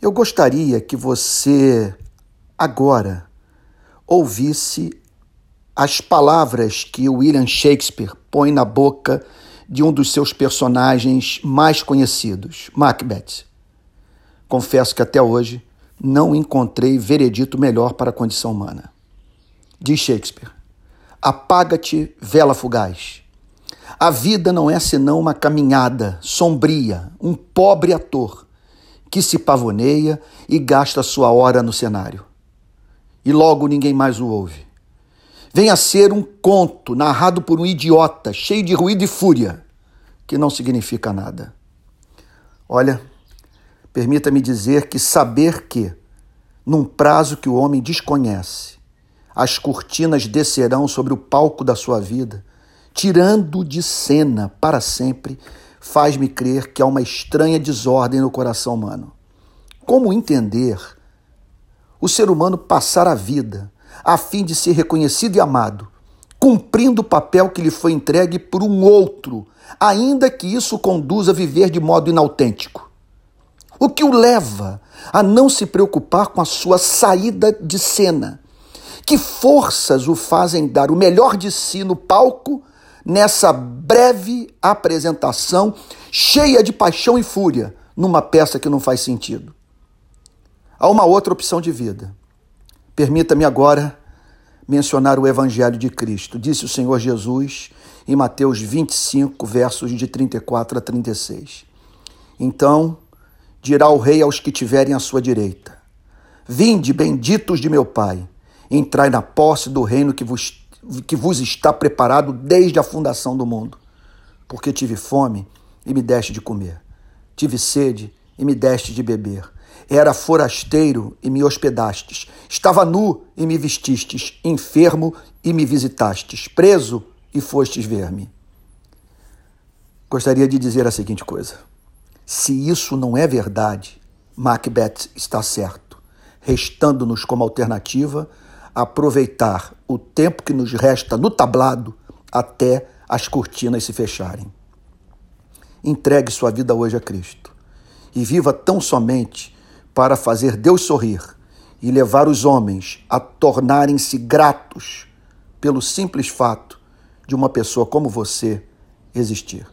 Eu gostaria que você agora ouvisse as palavras que William Shakespeare põe na boca de um dos seus personagens mais conhecidos, Macbeth. Confesso que até hoje não encontrei veredito melhor para a condição humana. Diz Shakespeare: Apaga-te, vela fugaz. A vida não é senão uma caminhada sombria, um pobre ator que se pavoneia e gasta sua hora no cenário. E logo ninguém mais o ouve. Vem a ser um conto narrado por um idiota, cheio de ruído e fúria, que não significa nada. Olha, permita-me dizer que saber que, num prazo que o homem desconhece, as cortinas descerão sobre o palco da sua vida, tirando de cena para sempre, faz-me crer que há uma estranha desordem no coração humano. Como entender o ser humano passar a vida a fim de ser reconhecido e amado, cumprindo o papel que lhe foi entregue por um outro, ainda que isso conduza a viver de modo inautêntico? O que o leva a não se preocupar com a sua saída de cena? Que forças o fazem dar o melhor de si no palco nessa breve apresentação cheia de paixão e fúria numa peça que não faz sentido? Há uma outra opção de vida. Permita-me agora mencionar o Evangelho de Cristo. Disse o Senhor Jesus em Mateus 25, versos de 34 a 36. Então dirá o rei aos que tiverem à sua direita: Vinde, benditos de meu Pai, entrai na posse do reino que vos que vos está preparado desde a fundação do mundo. Porque tive fome e me deste de comer, tive sede e me deste de beber. Era forasteiro e me hospedastes, estava nu e me vestistes, enfermo e me visitastes, preso e fostes ver-me. Gostaria de dizer a seguinte coisa: se isso não é verdade, Macbeth está certo, restando-nos como alternativa aproveitar o tempo que nos resta no tablado até as cortinas se fecharem. Entregue sua vida hoje a Cristo e viva tão somente para fazer Deus sorrir e levar os homens a tornarem-se gratos pelo simples fato de uma pessoa como você existir.